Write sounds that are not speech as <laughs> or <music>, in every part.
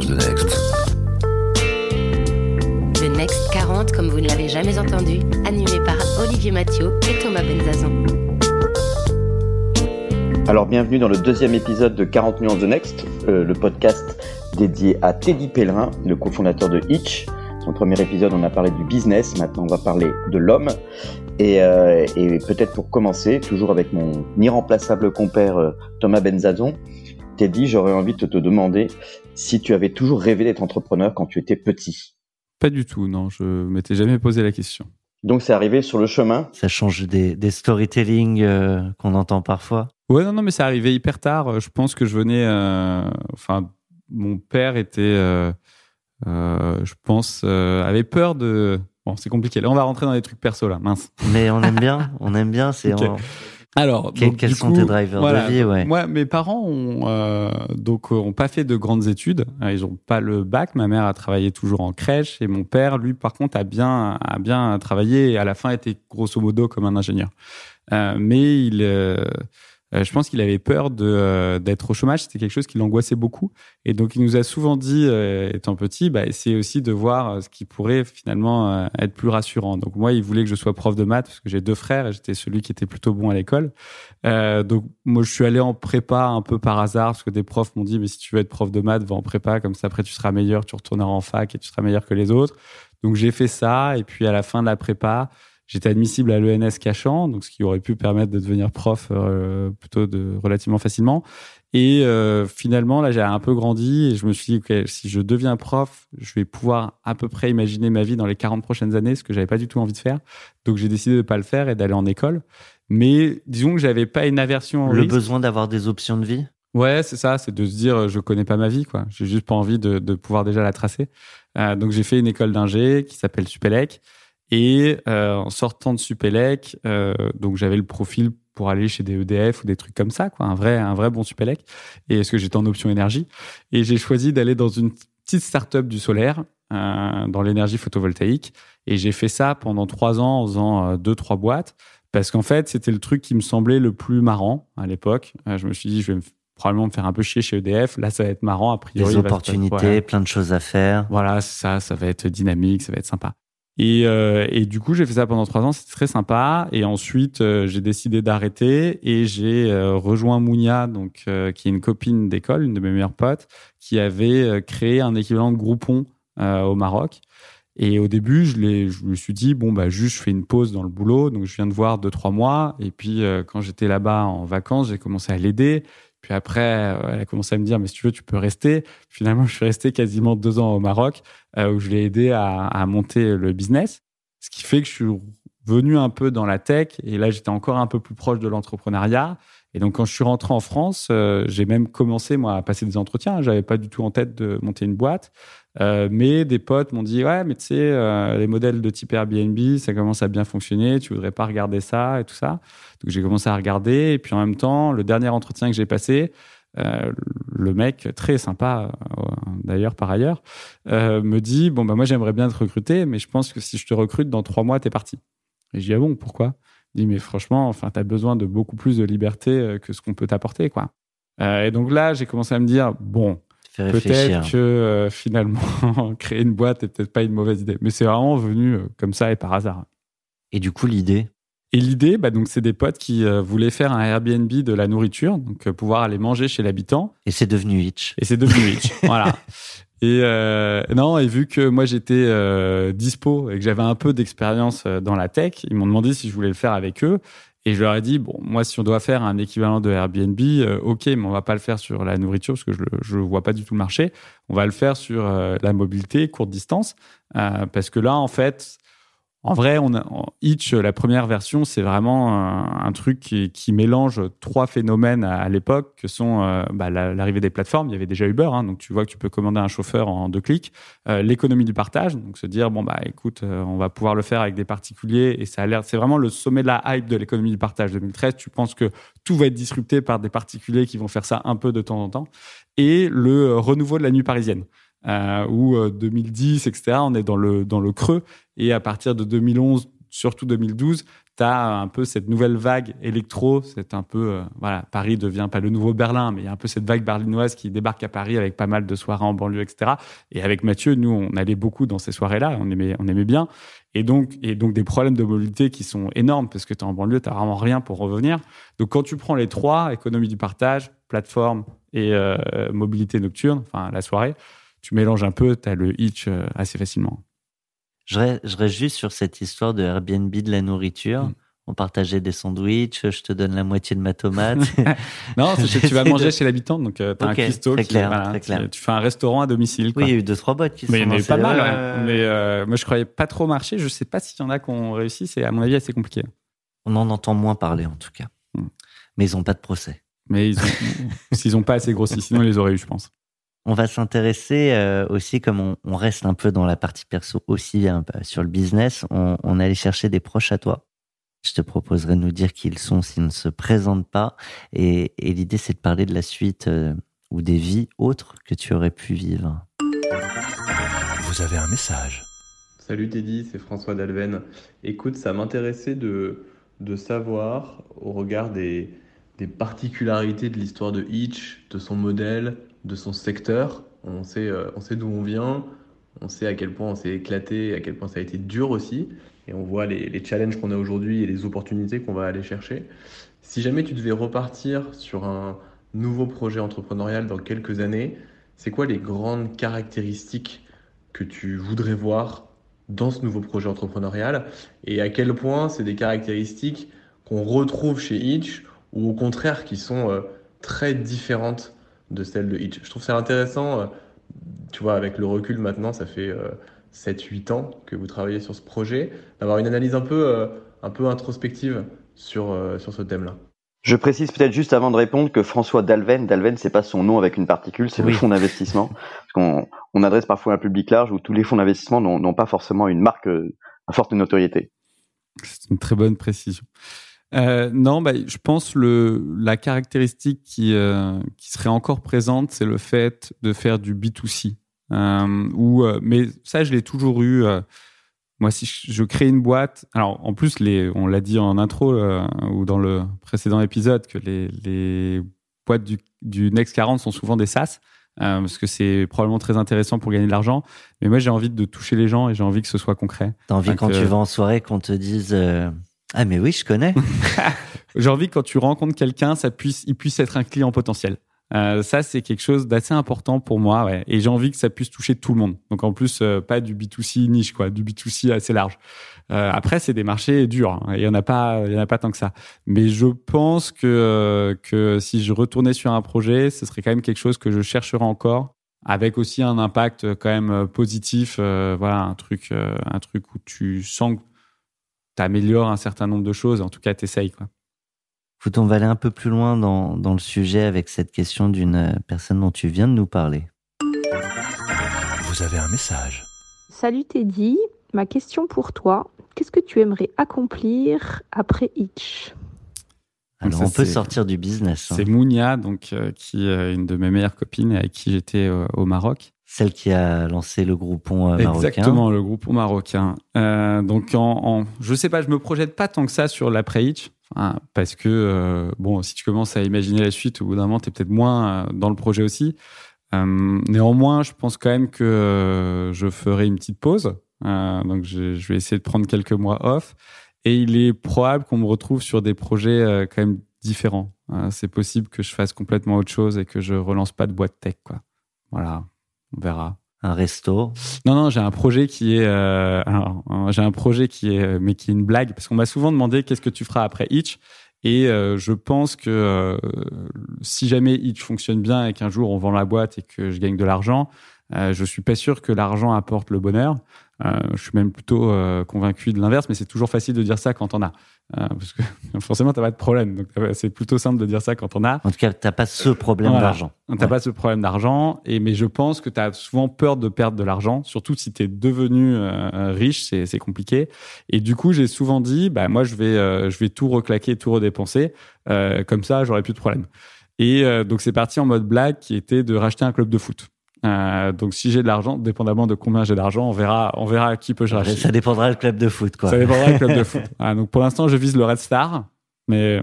nuances de Next. The Next 40, comme vous ne l'avez jamais entendu, animé par Olivier Mathieu et Thomas Benzazon. Alors bienvenue dans le deuxième épisode de 40 nuances de Next, euh, le podcast dédié à Teddy Pellerin, le cofondateur de Hitch. Son premier épisode, on a parlé du business, maintenant on va parler de l'homme. Et, euh, et peut-être pour commencer, toujours avec mon irremplaçable compère euh, Thomas Benzazon, Teddy, j'aurais envie de te demander si tu avais toujours rêvé d'être entrepreneur quand tu étais petit. Pas du tout, non, je m'étais jamais posé la question. Donc c'est arrivé sur le chemin Ça change des, des storytelling euh, qu'on entend parfois. Ouais, non, non, mais c'est arrivé hyper tard. Je pense que je venais. euh, enfin, mon père était, euh, euh, je pense, euh, avait peur de. Bon, c'est compliqué. Là, on va rentrer dans des trucs perso là. Mince. Mais on aime <laughs> bien, on aime bien. C'est Ok. en- Alors, Quels- donc, quels du sont coup, tes drivers voilà, de vie, ouais. Moi, mes parents ont euh, donc euh, ont pas fait de grandes études. Euh, Ils ont pas le bac. Ma mère a travaillé toujours en crèche et mon père, lui, par contre, a bien a bien travaillé et à la fin était grosso modo comme un ingénieur. Euh, mais il, euh, je pense qu'il avait peur de euh, d'être au chômage. C'était quelque chose qui l'angoissait beaucoup. Et donc, il nous a souvent dit, euh, étant petit, bah, essayer aussi de voir euh, ce qui pourrait finalement euh, être plus rassurant. Donc, moi, il voulait que je sois prof de maths parce que j'ai deux frères et j'étais celui qui était plutôt bon à l'école. Euh, donc, moi, je suis allé en prépa un peu par hasard parce que des profs m'ont dit, mais si tu veux être prof de maths, va en prépa. Comme ça, après, tu seras meilleur, tu retourneras en fac et tu seras meilleur que les autres. Donc, j'ai fait ça. Et puis, à la fin de la prépa, J'étais admissible à l'ENS Cachan, donc ce qui aurait pu permettre de devenir prof euh, plutôt de relativement facilement. Et euh, finalement, là, j'ai un peu grandi et je me suis dit, ok, si je deviens prof, je vais pouvoir à peu près imaginer ma vie dans les 40 prochaines années, ce que j'avais pas du tout envie de faire. Donc, j'ai décidé de pas le faire et d'aller en école. Mais disons que j'avais pas une aversion au le risque. besoin d'avoir des options de vie? Ouais, c'est ça, c'est de se dire, euh, je connais pas ma vie, quoi. J'ai juste pas envie de, de pouvoir déjà la tracer. Euh, donc j'ai fait une école d'ingé qui s'appelle Supélec. Et euh, en sortant de Supélec, euh, donc j'avais le profil pour aller chez des EDF ou des trucs comme ça, quoi, un vrai, un vrai bon Supélec. Et est-ce que j'étais en option énergie? Et j'ai choisi d'aller dans une petite start-up du solaire, euh, dans l'énergie photovoltaïque. Et j'ai fait ça pendant trois ans en faisant euh, deux, trois boîtes. Parce qu'en fait, c'était le truc qui me semblait le plus marrant à l'époque. Euh, je me suis dit, je vais me- probablement me faire un peu chier chez EDF. Là, ça va être marrant. A priori, Des opportunités, ouais. plein de choses à faire. Voilà, c'est ça, ça va être dynamique, ça va être sympa. Et, euh, et du coup, j'ai fait ça pendant trois ans, c'était très sympa. Et ensuite, euh, j'ai décidé d'arrêter et j'ai euh, rejoint Mounia, donc qui est une copine d'école, une de mes meilleures potes, qui avait créé un équivalent de Groupon au Maroc. Et au début, je, je me suis dit, bon, bah, juste, je fais une pause dans le boulot. Donc, je viens de voir deux, trois mois. Et puis, quand j'étais là-bas en vacances, j'ai commencé à l'aider. Puis après, euh, elle a commencé à me dire, mais si tu veux, tu peux rester. Finalement, je suis resté quasiment deux ans au Maroc, euh, où je l'ai aidé à, monter le business. Ce qui fait que je suis venu un peu dans la tech. Et là, j'étais encore un peu plus proche de l'entrepreneuriat. Et donc, quand je suis rentré en France, euh, j'ai même commencé, moi, à passer des entretiens. J'avais pas du tout en tête de monter une boîte. Euh, mais des potes m'ont dit, ouais, mais tu sais, euh, les modèles de type Airbnb, ça commence à bien fonctionner. Tu voudrais pas regarder ça et tout ça. Donc, j'ai commencé à regarder. Et puis, en même temps, le dernier entretien que j'ai passé, euh, le mec, très sympa d'ailleurs par ailleurs, me dit, bon, bah, moi, j'aimerais bien te recruter, mais je pense que si je te recrute, dans trois mois, t'es parti. Et je dis, ah bon, pourquoi? Il dit, mais franchement, enfin, t'as besoin de beaucoup plus de liberté que ce qu'on peut t'apporter, quoi. Et donc là, j'ai commencé à me dire, bon. Peut-être que euh, finalement, <laughs> créer une boîte est peut-être pas une mauvaise idée. Mais c'est vraiment venu euh, comme ça et par hasard. Et du coup, l'idée, Et l'idée, bah, donc, c'est des potes qui euh, voulaient faire un Airbnb de la nourriture, donc pouvoir aller manger chez l'habitant. et c'est devenu Hitch. Et c'est devenu Hitch. <laughs> voilà. Et non, et vu que moi j'étais dispo et que j'avais un peu d'expérience dans la tech, ils m'ont demandé si je voulais le faire avec eux. Et je leur ai dit, bon, moi, si on doit faire un équivalent de Airbnb, euh, ok, mais on va pas le faire sur la nourriture parce que je, je vois pas du tout le marché. On va le faire sur euh, la mobilité, courte distance, euh, parce que là, en fait, en vrai, on a, la première version, c'est vraiment un, truc qui, mélange trois phénomènes à, l'époque, que sont euh, bah, la- l'arrivée des plateformes. Il y avait déjà Uber, hein, donc tu vois que tu peux commander un chauffeur en deux clics. Euh, L'économie du partage, donc se dire bon bah écoute, euh, on va pouvoir le faire avec des particuliers et ça a l'air, c'est vraiment le sommet de la hype de l'économie du partage 2013. Tu penses que tout va être disrupté par des particuliers qui vont faire ça un peu de temps en temps. Et le renouveau de la nuit parisienne. Euh, euh, 2010, etc., on est dans le, creux. Et à partir de 2011, surtout 2012, tu as un peu cette nouvelle vague électro, c'est un peu, euh, voilà, Paris devient pas le nouveau Berlin, mais il y a un peu cette vague berlinoise qui débarque à Paris avec pas mal de soirées en banlieue, etc. Et avec Mathieu, nous, on allait beaucoup dans ces soirées-là, on aimait, on aimait bien. Et donc, et donc des problèmes de mobilité qui sont énormes parce que tu es en banlieue, tu vraiment rien pour revenir. Donc quand tu prends les trois, économie du partage, plateforme et euh, mobilité nocturne, enfin la soirée, tu mélanges un peu, tu as le hitch euh, assez facilement. Je reste, juste sur cette histoire de Airbnb de la nourriture. Mm. On partageait des sandwichs, je te donne la moitié de ma tomate. <laughs> non, c'est que tu vas <laughs> manger chez l'habitant, donc euh, tu as un cristaux. Très clair, clair. Tu fais un restaurant à domicile. Oui, il y a eu deux, trois boîtes qui mais sont il y en a eu pas mal, Mais euh, moi, je croyais pas trop marcher. Je sais pas s'il y en a qui ont réussi. C'est, à mon avis, assez compliqué. On en entend moins parler, en tout cas. Mm. Mais ils ont pas de procès. Mais <laughs> s'ils ont pas assez grossi, sinon ils les auraient eu, je pense. On va s'intéresser euh, aussi, comme on, reste un peu dans la partie perso aussi hein, bah, sur le business, on, on allait chercher des proches à toi. Je te proposerai de nous dire qui ils sont s'ils ne se présentent pas. Et, l'idée, c'est de parler de la suite euh, ou des vies autres que tu aurais pu vivre. Vous avez un message. Salut Teddy, c'est François Dalven. Écoute, ça m'intéressait de, de savoir, au regard des, des particularités de l'histoire de Hitch, de son modèle, de son secteur. On sait, euh, on sait d'où on vient, on sait à quel point on s'est éclaté, à quel point ça a été dur aussi. Et on voit les, les challenges qu'on a aujourd'hui et les opportunités qu'on va aller chercher. Si jamais tu devais repartir sur un nouveau projet entrepreneurial dans quelques années, c'est quoi les grandes caractéristiques que tu voudrais voir dans ce nouveau projet entrepreneurial? Et à quel point c'est des caractéristiques qu'on retrouve chez Hitch ou au contraire qui sont euh, très différentes de celle de Hitch. Je trouve ça intéressant, euh, tu vois, avec le recul maintenant, ça fait 7-8 euh, ans que vous travaillez sur ce projet, d'avoir une analyse un peu, euh, un peu introspective sur, sur ce thème-là. Je précise peut-être juste avant de répondre que François Dalven, Dalven c'est pas son nom avec une particule, c'est le fonds d'investissement. <laughs> Parce qu'on on adresse parfois un public large où tous les fonds d'investissement n'ont pas forcément une marque à forte notoriété. C'est une très bonne précision. Euh, non, bah, je pense le la caractéristique qui euh, qui serait encore présente, c'est le fait de faire du B2C. Euh, ou euh, mais ça, je l'ai toujours eu. Moi, si je, crée une boîte, alors en plus, les, on l'a dit en intro ou dans le précédent épisode que les, les boîtes du, du Next 40 sont souvent des SaaS. parce que c'est probablement très intéressant pour gagner de l'argent. Mais moi, j'ai envie de toucher les gens et j'ai envie que ce soit concret. T'as envie quand tu vas en soirée qu'on te dise ah mais oui, je connais. <laughs> J'ai envie que quand tu rencontres quelqu'un, ça puisse, il puisse être un client potentiel. Euh, ça, c'est quelque chose d'assez important pour moi. Et j'ai envie que ça puisse toucher tout le monde. Donc en plus, euh, pas du B2C niche, quoi, du B2C assez large. Euh, après, c'est des marchés durs. Hein. Il y en a pas, il y en a pas tant que ça. Mais je pense que que si je retournais sur un projet, ce serait quand même quelque chose que je chercherais encore, avec aussi un impact quand même positif. voilà, un truc, un truc où tu sens que améliore un certain nombre de choses. En tout cas, t'essayes, quoi. on va aller un peu plus loin dans, dans le sujet avec cette question d'une euh, personne dont tu viens de nous parler. Vous avez un message. Salut Teddy, ma question pour toi, qu'est-ce que tu aimerais accomplir après Itch alors, on peut sortir du business. Hein. C'est Mounia, donc, euh, qui est une de mes meilleures copines et avec qui j'étais euh, au Maroc. Celle qui a lancé le groupon euh, marocain. Exactement, le groupon marocain. Euh, donc, en, en, je sais pas, je me projette pas tant que ça sur l'après-hitch. parce que, euh, bon, si tu commences à imaginer la suite, au bout d'un moment, tu es peut-être moins dans le projet aussi. néanmoins, je pense quand même que je ferai une petite pause. donc, je, je, vais essayer de prendre quelques mois off. Et il est probable qu'on me retrouve sur des projets quand même différents. c'est possible que je fasse complètement autre chose et que je relance pas de boîte tech, quoi. Voilà. On verra. Un resto Non, non, j'ai un projet qui est, euh, j'ai un projet qui est, mais qui est une blague parce qu'on m'a souvent demandé qu'est-ce que tu feras après Itch. Et euh, je pense que euh, si jamais Itch fonctionne bien et qu'un jour on vend la boîte et que je gagne de l'argent, euh, je suis pas sûr que l'argent apporte le bonheur. Euh, je suis même plutôt euh, convaincu de l'inverse, mais c'est toujours facile de dire ça quand on a. Euh, parce que <laughs> forcément, tu pas de problème. Donc, c'est plutôt simple de dire ça quand on a. En tout cas, tu pas ce problème d'argent. Tu n'as pas ce problème d'argent. Et, mais je pense que tu as souvent peur de perdre de l'argent, surtout si tu es devenu riche, c'est compliqué. Et du coup, j'ai souvent dit, bah, moi, je vais, je vais tout reclaquer, tout redépenser. comme ça, j'aurai plus de problème. Et donc, c'est parti en mode blague qui était de racheter un club de foot. Euh, donc si j'ai de l'argent, dépendamment de combien j'ai d'argent, on verra, on verra à qui peut je racheter. Ça dépendra le club de foot, quoi. Ça dépendra du club de <laughs> foot. Voilà, donc pour l'instant, je vise le Red Star, mais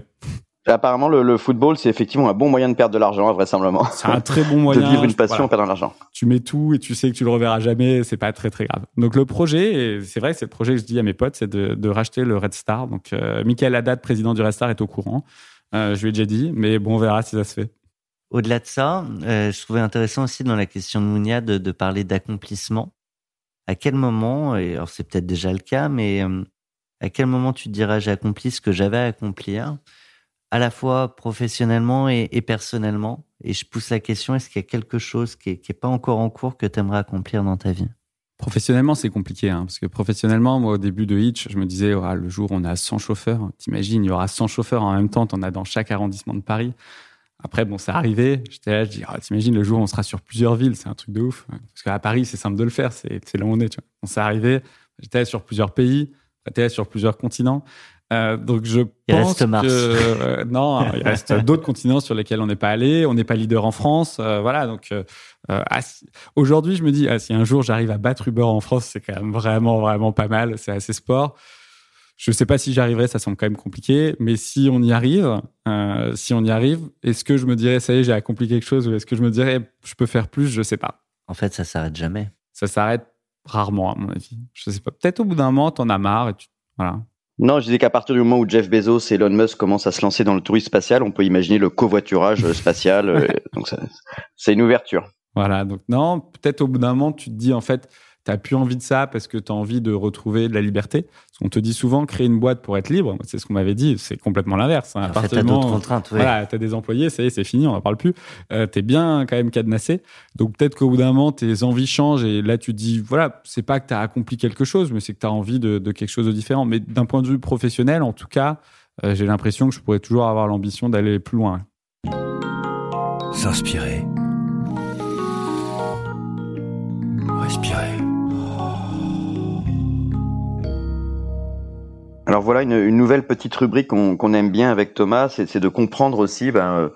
Apparemment, le, le football, c'est effectivement un bon moyen de perdre de l'argent, vraisemblablement. c'est un très bon <laughs> De moyen. vivre une passion Voilà. en perdant de l'argent. tu mets tout et tu sais que tu le reverras jamais, c'est pas très très grave. Donc le projet, et c'est vrai, c'est le projet que je dis à mes potes, c'est de, de racheter le Red Star. Donc euh, Michael Haddad, président du Red Star, est au courant. Euh, je lui ai déjà dit, mais bon, on verra si ça se fait. Au-delà de ça, euh, je trouvais intéressant aussi dans la question de Mounia de, parler d'accomplissement. À quel moment, et alors c'est peut-être déjà le cas, mais euh, à quel moment tu te diras j'ai accompli ce que j'avais à accomplir, à la fois professionnellement et, personnellement? Et je pousse la question, est-ce qu'il y a quelque chose qui est, qui est pas encore en cours que tu aimerais accomplir dans ta vie? Professionnellement, c'est compliqué, hein, parce que professionnellement, moi, au début de Hitch, je me disais, oh, le jour où on a 100 chauffeurs, t'imagines, il y aura 100 chauffeurs en même temps, t'en as dans chaque arrondissement de Paris. Après, bon, c'est arrivé. J'étais là, je dis, oh, t'imagines, le jour où on sera sur plusieurs villes, c'est un truc de ouf. Parce qu'à Paris, c'est simple de le faire, c'est là où on est, tu vois. On s'est arrivé, j'étais sur plusieurs pays, j'étais sur plusieurs continents. Euh, donc je Il pense reste Mars. que euh, non, <laughs> il reste d'autres continents sur lesquels on n'est pas allé. On n'est pas leader en France, euh, voilà. Donc euh, ah, si- aujourd'hui, je me dis ah, si un jour j'arrive à battre Uber en France, c'est quand même vraiment vraiment pas mal. C'est assez sport. Je sais pas si j'y arriverai, ça semble quand même compliqué. Mais si on y arrive, euh, si on y arrive, est-ce que je me dirais ça y est, j'ai accompli quelque chose, ou est-ce que je me dirais je peux faire plus Je sais pas. En fait, ça s'arrête jamais. Ça s'arrête rarement à mon avis. Je sais pas. Peut-être au bout d'un moment, t'en as marre et tu voilà. Non, je disais qu'à partir du moment où Jeff Bezos et Elon Musk commencent à se lancer dans le tourisme spatial, on peut imaginer le covoiturage <laughs> spatial. euh, donc c'est une ouverture. Voilà, donc non, peut-être au bout d'un moment, tu te dis en fait, tu plus envie de ça parce que tu as envie de retrouver de la liberté. Parce qu'on te dit souvent, créer une boîte pour être libre, c'est ce qu'on m'avait dit, c'est complètement l'inverse. hein. À En fait, t'as du d'autres contraintes. Voilà, t'as des employés, ça y est, c'est fini, on n'en parle plus. Euh, t'es bien quand même cadenassé. Donc peut-être qu'au bout d'un moment, tes envies changent et là tu te dis, voilà, c'est pas que t'as accompli quelque chose, mais c'est que t'as envie de, de quelque chose de différent. Mais d'un point de vue professionnel, en tout cas, euh, j'ai l'impression que je pourrais toujours avoir l'ambition d'aller plus loin. S'inspirer. Respirer. Alors voilà une, nouvelle petite rubrique qu'on aime bien avec Thomas, c'est de comprendre aussi ben, euh,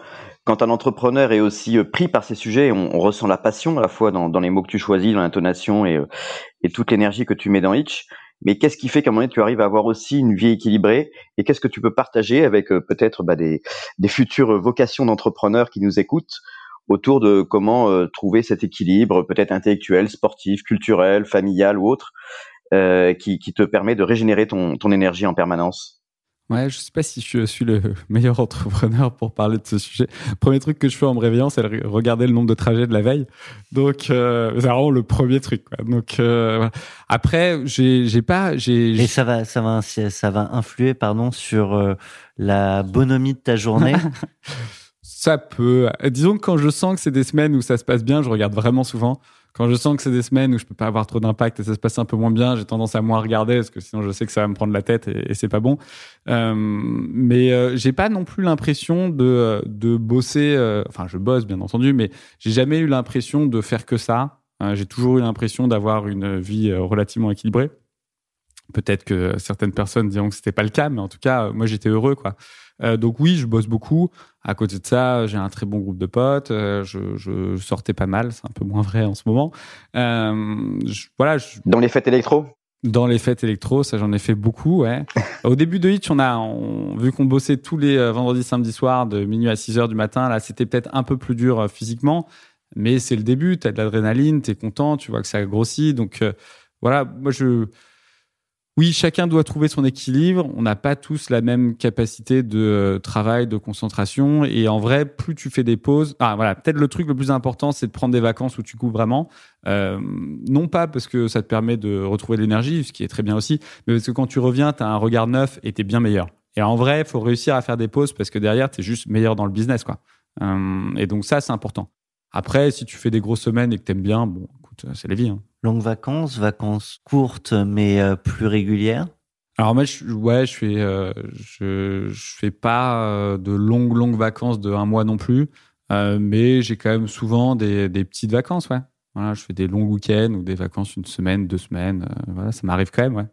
quand un entrepreneur est aussi euh, pris par ces sujets, on, ressent la passion à la fois dans, les mots que tu choisis, dans l'intonation et, euh, et toute l'énergie que tu mets dans Hitch. Mais qu'est-ce qui fait qu'à un moment donné, tu arrives à avoir aussi une vie équilibrée et qu'est-ce que tu peux partager avec peut-être bah, des, futures vocations d'entrepreneurs qui nous écoutent autour de comment trouver cet équilibre, peut-être intellectuel, sportif, culturel, familial ou autre, euh, qui, qui te permet de régénérer ton, ton énergie en permanence. Ouais, je sais pas si je suis le <laughs> meilleur entrepreneur pour parler de ce sujet. Premier truc que je fais en me réveillant, c'est de regarder le nombre de trajets de la veille. Donc, euh, c'est vraiment le premier truc. Quoi. Donc, euh, voilà. après, j'ai, pas, j'ai. Et ça va, ça va, ça va influer, pardon, sur euh, la bonhomie de ta journée? <laughs> <laughs> Ça peut. Disons que quand je sens que c'est des semaines où ça se passe bien, je regarde vraiment souvent. Quand je sens que c'est des semaines où je peux pas avoir trop d'impact et ça se passe un peu moins bien, j'ai tendance à moins regarder parce que sinon je sais que ça va me prendre la tête et, et c'est pas bon. Euh, mais euh, j'ai pas non plus l'impression de de bosser. euh, enfin, je bosse bien entendu, mais j'ai jamais eu l'impression de faire que ça. Euh, j'ai toujours eu l'impression d'avoir une vie euh, relativement équilibrée. Peut-être que certaines personnes diront que c'était pas le cas, mais en tout cas, moi j'étais heureux quoi. Euh, donc oui, je bosse beaucoup. À côté de ça, j'ai un très bon groupe de potes. Euh, je, je sortais pas mal, c'est un peu moins vrai en ce moment. Euh, je- voilà, je- Dans les fêtes électro? Dans les fêtes électro, ça j'en ai fait beaucoup. Ouais. <laughs> Au début de Hitch, on a on, vu qu'on bossait tous les vendredis, samedis soirs de minuit à 6 heures du matin. Là, c'était peut-être un peu plus dur physiquement, mais c'est le début. T'as de l'adrénaline, t'es content, tu vois que ça grossit. Donc voilà, moi je oui, chacun doit trouver son équilibre. On n'a pas tous la même capacité de euh, travail, de concentration. Et en vrai, plus tu fais des pauses, ah voilà, peut-être le truc le plus important, c'est de prendre des vacances où tu coupes vraiment. Euh, non pas parce que ça te permet de retrouver de l'énergie, ce qui est très bien aussi, mais parce que quand tu reviens, tu as un regard neuf et tu es bien meilleur. Et en vrai, il faut réussir à faire des pauses parce que derrière, tu es juste meilleur dans le business. quoi. Euh, et donc ça, c'est important. Après, si tu fais des grosses semaines et que tu aimes bien, bon, c'est la vie. Hein. Longues vacances, vacances courtes mais euh, plus régulières? Alors moi, je, ouais, je fais, euh, je, je fais pas euh, de longues, longues vacances de un mois non plus, euh, mais j'ai quand même souvent des, des petites vacances, ouais. Voilà, je fais des longs week-ends ou des vacances une semaine, deux semaines. euh, voilà, ça m'arrive quand même, ouais.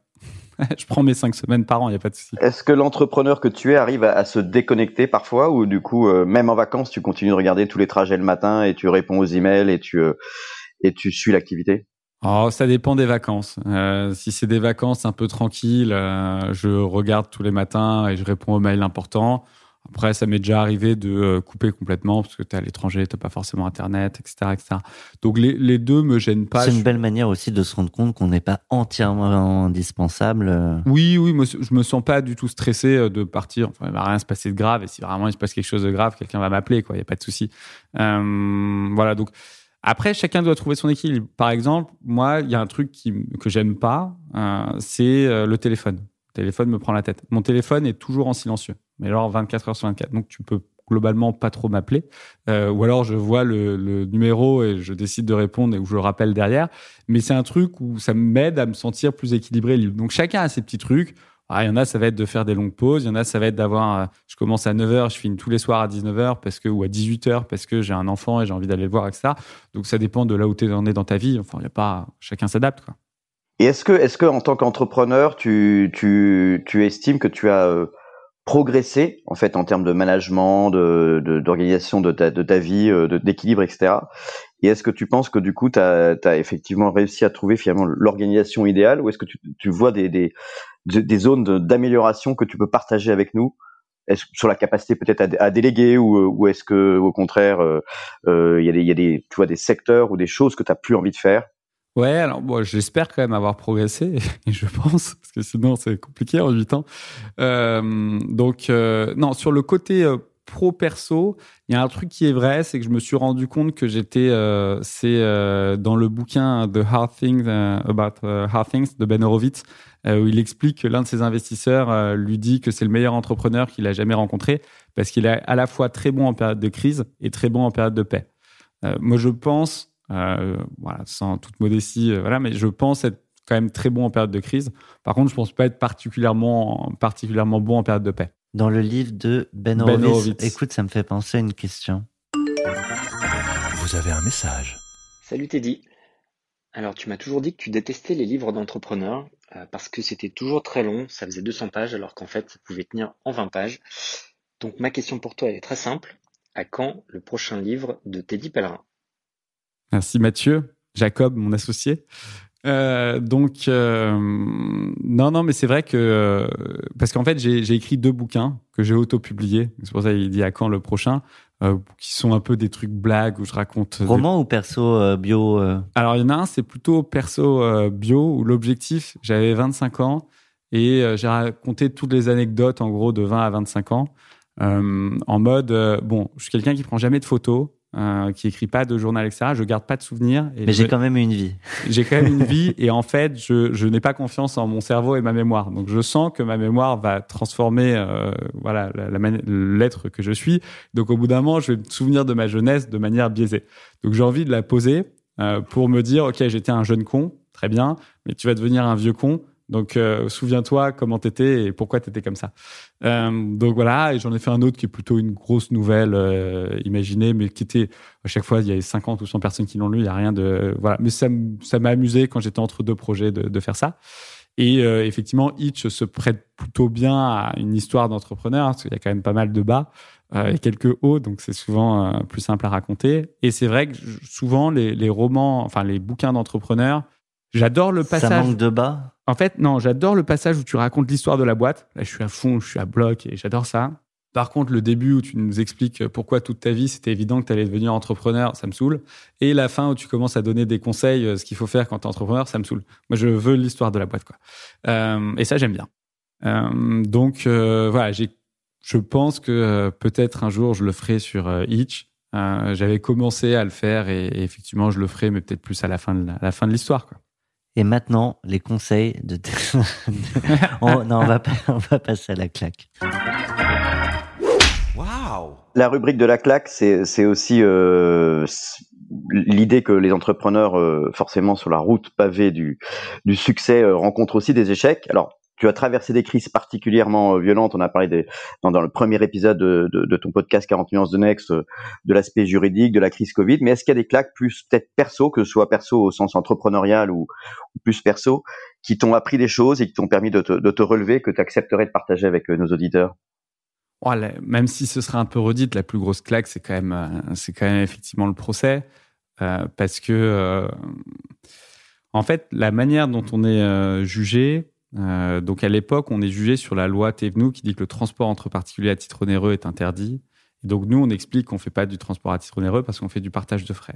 <laughs> je prends mes cinq semaines par an, il y a pas de souci. Est-ce que l'entrepreneur que tu es arrive à, à se déconnecter parfois ou du coup, euh, même en vacances, tu continues de regarder tous les trajets le matin et tu réponds aux emails et tu, euh, et tu suis l'activité? Oh, ça dépend des vacances. Euh, si c'est des vacances un peu tranquilles, euh, je regarde tous les matins et je réponds aux mails importants. Après, ça m'est déjà arrivé de euh, couper complètement parce que tu es à l'étranger, tu pas forcément Internet, etc. etc. Donc les, les deux me gênent pas. C'est une belle manière aussi de se rendre compte qu'on n'est pas entièrement indispensable. Oui, oui, moi, je me sens pas du tout stressé de partir. Enfin, il va rien se passer de grave. Et si vraiment il se passe quelque chose de grave, quelqu'un va m'appeler, quoi. Il n'y a pas de souci. Euh, voilà. Donc, après, chacun doit trouver son équilibre. Par exemple, moi, il y a un truc que j'aime pas, euh, c'est euh, le téléphone. Le téléphone me prend la tête. Mon téléphone est toujours en silencieux. Mais alors, 24 heures sur 24. Donc, tu peux globalement pas trop m'appeler. Euh, ou alors, je vois le, numéro et je décide de répondre et je le rappelle derrière. Mais c'est un truc où ça m'aide à me sentir plus équilibré. Donc, chacun a ses petits trucs. Ah, il y en a, ça va être de faire des longues pauses. Il y en a, ça va être d'avoir, euh, je commence à 9h, je finis tous les soirs à 19h parce que, ou à 18h parce que j'ai un enfant et j'ai envie d'aller le voir, etc. Donc, ça dépend de là où tu en es dans ta vie. Enfin, il y a pas, chacun s'adapte, quoi. Et est-ce que, est-ce que en tant qu'entrepreneur, tu, tu, tu estimes que tu as euh, progressé en fait en termes de management, de, d'organisation de ta, de ta vie, euh, d'équilibre, etc. Et est-ce que tu penses que du coup, tu as, effectivement réussi à trouver finalement l'organisation idéale, ou est-ce que tu, tu vois des, des, des zones d'amélioration que tu peux partager avec nous? Sur la capacité peut-être à, dé- à déléguer, ou, euh, ou est-ce que au contraire, euh, euh, il y a des, il y a des, tu vois, des secteurs ou des choses que tu as plus envie de faire? Ouais, alors bon, j'espère quand même avoir progressé, <laughs> je pense, parce que sinon c'est compliqué en 8 ans. Donc, non, sur le côté euh, pro-perso, il y a un truc qui est vrai, c'est que je me suis rendu compte que j'étais, euh, c'est euh, dans le bouquin The Hard Things euh, About Hard Things de Ben Horowitz, où il explique que l'un de ses investisseurs lui dit que c'est le meilleur entrepreneur qu'il a jamais rencontré, parce qu'il est à la fois très bon en période de crise et très bon en période de paix. Moi, je pense, sans toute modestie, voilà, mais je pense être quand même très bon en période de crise. Par contre, je pense pas être particulièrement, particulièrement bon en période de paix. Dans le livre de Ben Ben. Horowitz. Écoute, ça me fait penser à une question. Vous avez un message. Salut Teddy. Alors tu m'as toujours dit que tu détestais les livres d'entrepreneurs euh, parce que c'était toujours très long, ça faisait 200 pages alors qu'en fait ça pouvait tenir en 20 pages. Donc ma question pour toi elle est très simple. À quand le prochain livre de Teddy Pellerin? Merci Mathieu, Jacob, mon associé. Euh, donc, euh, non, non, mais c'est vrai que euh, parce qu'en fait, j'ai écrit deux bouquins que j'ai auto-publiés. C'est pour ça qu'il dit à quand le prochain, qui sont un peu des trucs blagues où je raconte. des- Roman ou perso bio Alors, il y en a un, c'est plutôt perso bio où l'objectif, j'avais 25 ans et j'ai raconté toutes les anecdotes en gros de 20 à 25 ans en mode bon, je suis quelqu'un qui prend jamais de photos. Euh, qui écrit pas de journal, etc. Je garde pas de souvenirs. Et Mais j'ai quand même une vie. <laughs> j'ai quand même une vie <laughs> et en fait, je, je n'ai pas confiance en mon cerveau et ma mémoire. Donc, je sens que ma mémoire va transformer, euh, voilà, l'être que je suis. Donc, au bout d'un moment, je vais me souvenir de ma jeunesse de manière biaisée. Donc, j'ai envie de la poser euh, pour me dire, ok, j'étais un jeune con, très bien, mais tu vas devenir un vieux con. Donc, euh, souviens-toi comment t'étais et pourquoi t'étais comme ça. Euh, donc voilà, et j'en ai fait un autre qui est plutôt une grosse nouvelle euh, imaginée, mais qui était à chaque fois il y avait 50 ou 100 personnes qui l'ont lu. Il y a rien de voilà, mais ça ça m'a amusé quand j'étais entre deux projets de, de faire ça. Et euh, effectivement, Itch se prête plutôt bien à une histoire d'entrepreneur hein, parce qu'il y a quand même pas mal de bas euh, et quelques hauts, donc c'est souvent euh, plus simple à raconter. Et c'est vrai que souvent les, les romans, enfin les bouquins d'entrepreneurs, j'adore le Ça passage. manque de bas? En fait, non, j'adore le passage où tu racontes l'histoire de la boîte. Là, je suis à fond, je suis à bloc et j'adore ça. Par contre, le début où tu nous expliques pourquoi toute ta vie c'était évident que tu allais devenir entrepreneur, ça me saoule. Et la fin où tu commences à donner des conseils, euh, ce qu'il faut faire quand tu es entrepreneur, ça me saoule. Moi, je veux l'histoire de la boîte, quoi. Euh, et ça, j'aime bien. Euh, donc, voilà, je pense que peut-être un jour je le ferai sur Itch. J'avais commencé à le faire et, effectivement, je le ferai, mais peut-être plus à la fin de à la fin de l'histoire, quoi. Et maintenant, les conseils de. <laughs> On- non, on va, pas- on va passer à la claque. Waouh La rubrique de la claque, c'est aussi euh, l'idée que les entrepreneurs, euh, forcément sur la route pavée du, du succès, euh, rencontrent aussi des échecs. Alors, tu as traversé des crises particulièrement euh, violentes. On a parlé des, dans, le premier épisode de, ton podcast 40 nuances de Next, euh, de l'aspect juridique, de la crise Covid. Mais est-ce qu'il y a des claques plus peut-être perso, que ce soit perso au sens entrepreneurial ou, plus perso, qui t'ont appris des choses et qui t'ont permis de te, relever, que tu accepterais de partager avec euh, nos auditeurs? Oh, la- même si ce serait un peu redite, la plus grosse claque, c'est quand même, c'est quand même effectivement le procès. parce que en fait, la manière dont on est jugé, donc à l'époque, on est jugé sur la loi Thévenoud qui dit que le transport entre particuliers à titre onéreux est interdit. donc nous, on explique qu'on ne fait pas du transport à titre onéreux parce qu'on fait du partage de frais.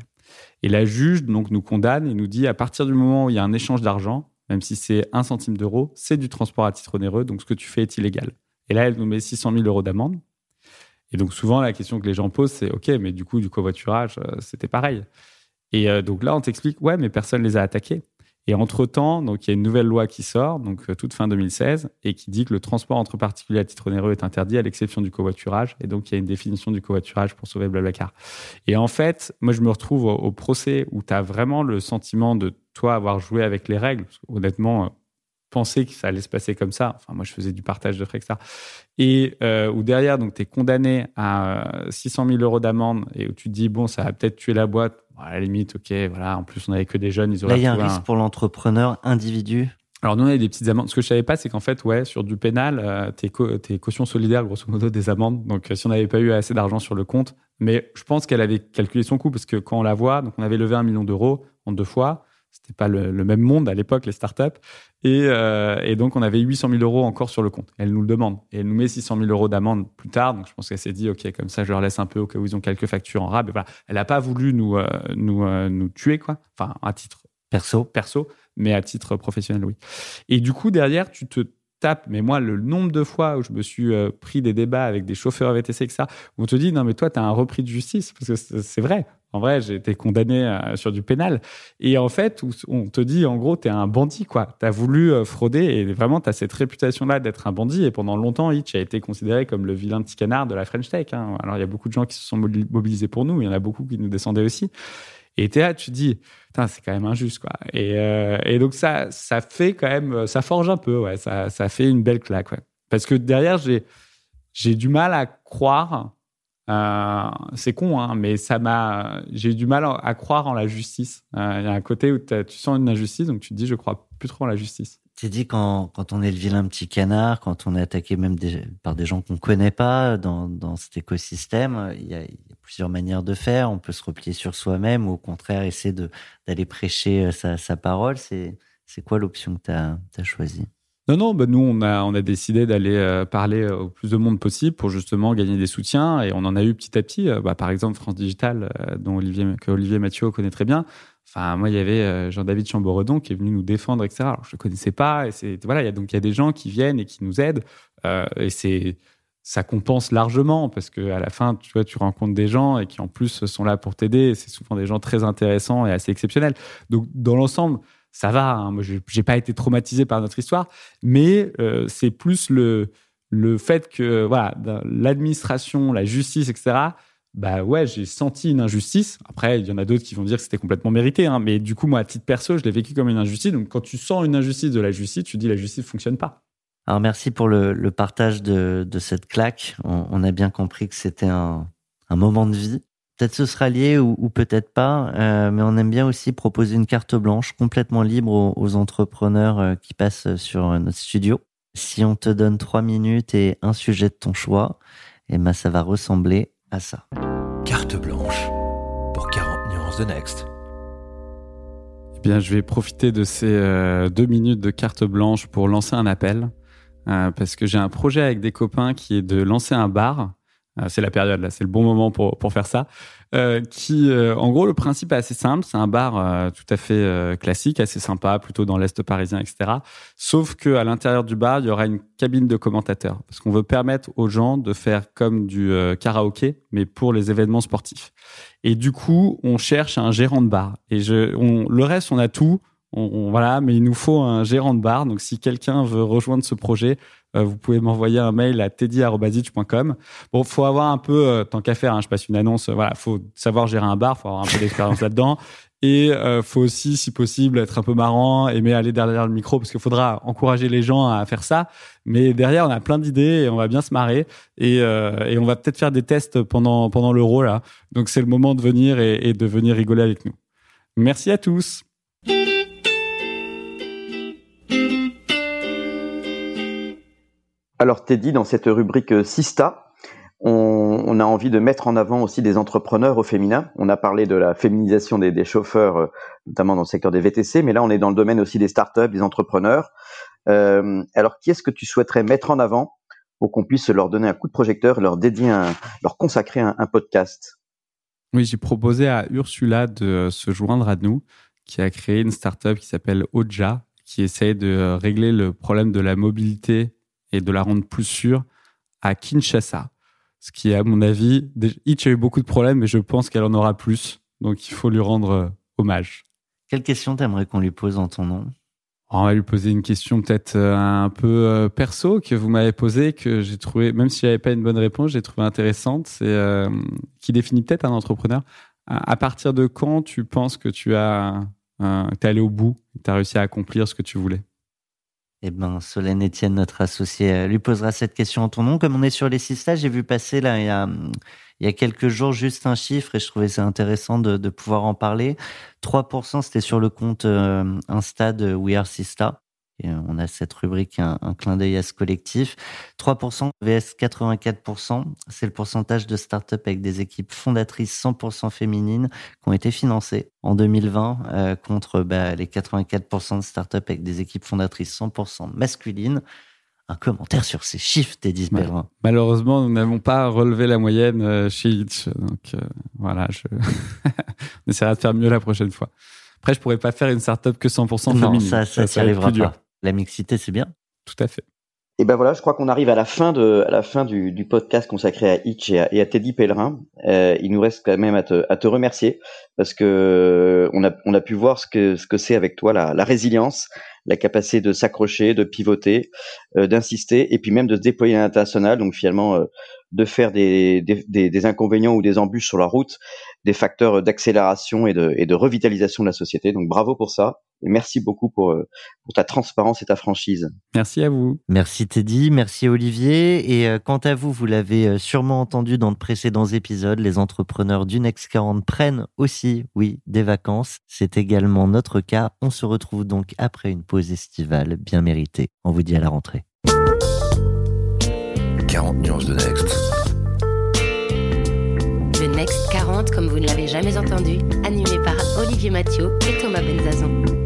Et la juge donc nous condamne et nous dit à partir du moment où il y a un échange d'argent, même si c'est un centime d'euro, c'est du transport à titre onéreux, donc ce que tu fais est illégal. Et là, elle nous met 600 000 euros d'amende. Et donc souvent, la question que les gens posent, c'est OK, mais du coup, du covoiturage, euh, c'était pareil. Et euh, donc là, on t'explique, ouais, mais personne les a attaqués. Et entre-temps, donc il y a une nouvelle loi qui sort, donc euh, toute fin 2016, et qui dit que le transport entre particuliers à titre onéreux est interdit à l'exception du covoiturage. Et donc il y a une définition du covoiturage pour sauver Blablacar. Et en fait, moi je me retrouve au, procès où tu as vraiment le sentiment de toi avoir joué avec les règles. honnêtement, euh, penser que ça allait se passer comme ça. Enfin, moi, je faisais du partage de frais, etc. Et euh, où derrière, donc, tu es condamné à 600 000 euros d'amende et où tu te dis, bon, ça va peut-être tuer la boîte à la limite, ok, voilà. En plus, on avait que des jeunes, ils auraient. Là, il y a un risque pour l'entrepreneur individu. Alors nous, on avait des petites amendes. Ce que je savais pas, c'est qu'en fait, ouais, sur du pénal, euh, t'es, es caution solidaire, grosso modo, des amendes. Donc, euh, si on n'avait pas eu assez d'argent sur le compte, mais je pense qu'elle avait calculé son coût parce que quand on la voit, donc on avait levé un million d'euros en deux fois. C'était pas le, même monde à l'époque, les startups. Et, euh, et donc, on avait 800 000 euros encore sur le compte. Elle nous le demande. Et elle nous met 600 000 euros d'amende plus tard. Donc, je pense qu'elle s'est dit, OK, comme ça, je leur laisse un peu au cas où ils ont quelques factures en rab. Et voilà. Elle n'a pas voulu nous, euh, nous, euh, nous tuer, quoi. Enfin, à titre perso. Perso, mais à titre professionnel, oui. Et du coup, derrière, tu te mais moi, le nombre de fois où je me suis pris des débats avec des chauffeurs VTC, ça, où on te dit, non, mais toi, tu as un repris de justice, parce que c'est vrai. En vrai, j'ai été condamné euh, sur du pénal. Et en fait, on te dit, en gros, tu es un bandit, quoi. Tu as voulu euh, frauder et vraiment, tu as cette réputation-là d'être un bandit. Et pendant longtemps, Hitch a été considéré comme le vilain petit canard de la French Tech. Hein. Alors, il y a beaucoup de gens qui se sont mobilisés pour nous. Il y en a beaucoup qui nous descendaient aussi. Et tu es là, tu dis, c'est quand même injuste, quoi. Et, euh, et, donc, ça, ça fait quand même, ça forge un peu, ouais. Ça, ça fait une belle claque, ouais. Parce que derrière, j'ai, du mal à croire euh, c'est con, hein, mais ça m'a. J'ai du mal à croire en la justice. Euh, il y a un côté où tu sens une injustice, donc tu te dis, je crois plus trop en la justice. Tu dis quand, quand on est le vilain petit canard, quand on est attaqué même par des gens qu'on connaît pas dans, dans cet écosystème, il y, a, plusieurs manières de faire. On peut se replier sur soi-même ou au contraire essayer d'aller prêcher euh, sa, parole. C'est quoi l'option que tu as, as choisie? Non, non, bah nous, on a, on a décidé d'aller euh, parler euh, au plus de monde possible pour justement gagner des soutiens et on en a eu petit à petit. Bah, par exemple, France Digital, dont Olivier, Olivier Mathieu connaît très bien. Enfin, moi, il y avait Jean-David Chamboredon qui est venu nous défendre, etc. Alors, je ne connaissais pas. Et voilà, il y a, donc, il y a des gens qui viennent et qui nous aident. et c'est, ça compense largement parce que à la fin, tu vois, tu rencontres des gens et qui en plus sont là pour t'aider. C'est souvent des gens très intéressants et assez exceptionnels. Donc, dans l'ensemble, ça va. Hein. Moi, je n'ai pas été traumatisé par notre histoire, mais euh, c'est plus le, le fait que voilà, l'administration, la justice, etc., bah ouais, j'ai senti une injustice. Après, il y en a d'autres qui vont dire que c'était complètement mérité, hein. mais du coup, moi, à titre perso, je l'ai vécu comme une injustice. Donc, quand tu sens une injustice de la justice, tu dis la justice ne fonctionne pas. Alors, merci pour le, le partage de, de, cette claque. On, on, a bien compris que c'était un, un moment de vie. Peut-être ce sera lié ou, peut-être pas, euh, mais on aime bien aussi proposer une carte blanche complètement libre aux, entrepreneurs euh, qui passent sur notre studio. Si on te donne trois minutes et un sujet de ton choix, eh ben ça va ressembler à ça. Carte blanche pour 40 nuances de Next. Eh bien, je vais profiter de ces euh, deux minutes de carte blanche pour lancer un appel, parce que j'ai un projet avec des copains qui est de lancer un bar ah, c'est la période là, c'est le bon moment pour, pour faire ça. Euh, qui, euh, en gros, le principe est assez simple. C'est un bar euh, tout à fait euh, classique, assez sympa, plutôt dans l'est parisien, etc. Sauf que à l'intérieur du bar, il y aura une cabine de commentateurs, parce qu'on veut permettre aux gens de faire comme du karaoké, mais pour les événements sportifs. Et du coup, on cherche un gérant de bar. Et je, le reste, on a tout. On, voilà, mais il nous faut un gérant de bar. Donc, si quelqu'un veut rejoindre ce projet, euh, vous pouvez m'envoyer un mail à teddy.com. Bon, faut avoir un peu, euh, tant qu'à faire, hein, je passe une annonce, euh, voilà, faut savoir gérer un bar, faut avoir un peu d'expérience <laughs> là-dedans. Et euh, faut aussi, si possible, être un peu marrant, aimer aller derrière le micro, parce qu'il faudra encourager les gens à faire ça. Mais derrière, on a plein d'idées et on va bien se marrer. Et, et on va peut-être faire des tests pendant pendant l'euro là. Donc c'est le moment de venir et de venir rigoler avec nous. Merci à tous. Alors Teddy, dans cette rubrique euh, Sista, on, a envie de mettre en avant aussi des entrepreneurs au féminin. On a parlé de la féminisation des, chauffeurs, euh, notamment dans le secteur des VTC, mais là on est dans le domaine aussi des startups, des entrepreneurs. Euh, alors qui est-ce que tu souhaiterais mettre en avant pour qu'on puisse leur donner un coup de projecteur, leur dédier, un, leur consacrer un, podcast? Oui, j'ai proposé à Ursula de se joindre à nous, qui a créé une startup qui s'appelle Oja, qui essaye de régler le problème de la mobilité et de la rendre plus sûre à Kinshasa. Ce qui à mon avis, Hitch a eu beaucoup de problèmes, mais je pense qu'elle en aura plus. Donc, il faut lui rendre euh, hommage. Quelle question t'aimerais qu'on lui pose en ton nom? On va lui poser une question peut-être euh, un peu euh, perso que vous m'avez posée, que j'ai trouvé, même si j'avais pas une bonne réponse, j'ai trouvé intéressante. C'est qui définit peut-être un entrepreneur. À, partir de quand tu penses que tu as, es allé au bout, tu as réussi à accomplir ce que tu voulais? Eh ben, Solène Etienne, notre associé, euh, lui posera cette question en ton nom. Comme on est sur les six j'ai vu passer là il y, a, il y a quelques jours juste un chiffre et je trouvais ça intéressant de, de pouvoir en parler. 3%, c'était sur le compte euh, Insta de We Are Sista. Euh, on a cette rubrique, un, clin d'œil à ce collectif. 3% vs 84%, c'est le pourcentage de startups avec des équipes fondatrices 100% féminines qui ont été financées en 2020 euh, contre bah, les 84% de startups avec des équipes fondatrices 100% masculines. Un commentaire sur ces chiffres, Teddy Bellerin. Malheureusement, nous n'avons pas relevé la moyenne euh, chez Hitch. Donc voilà, je... <laughs> on essaiera de faire mieux la prochaine fois. Après, je pourrais pas faire une startup que 100% féminine. Non, ça, ça, ça, arrivera pas. La mixité, c'est bien. Tout à fait. Et ben voilà, je crois qu'on arrive à la fin de, à la fin du, du podcast consacré à Hitch et à, Teddy Pellerin. Euh, il nous reste quand même à te, à te remercier parce que on a, on a pu voir ce que, ce que c'est avec toi la, la résilience, la capacité de s'accrocher, de pivoter, euh, d'insister et puis même de se déployer à l'international. Donc finalement, euh, de faire des, des, des, inconvénients ou des embûches sur la route, des facteurs d'accélération et de, et de revitalisation de la société. Donc bravo pour ça et merci beaucoup pour, euh, pour ta transparence et ta franchise. Merci à vous. Merci Teddy, merci Olivier. Et euh, quant à vous, vous l'avez euh, sûrement entendu dans de précédents épisodes, les entrepreneurs du Next 40 prennent aussi, oui, des vacances. C'est également notre cas. On se retrouve donc après une pause estivale bien méritée. On vous dit à la rentrée. 40 nuances de Next. Le Next 40, comme vous ne l'avez jamais entendu, animé par Olivier Mathieu et Thomas Benzazon.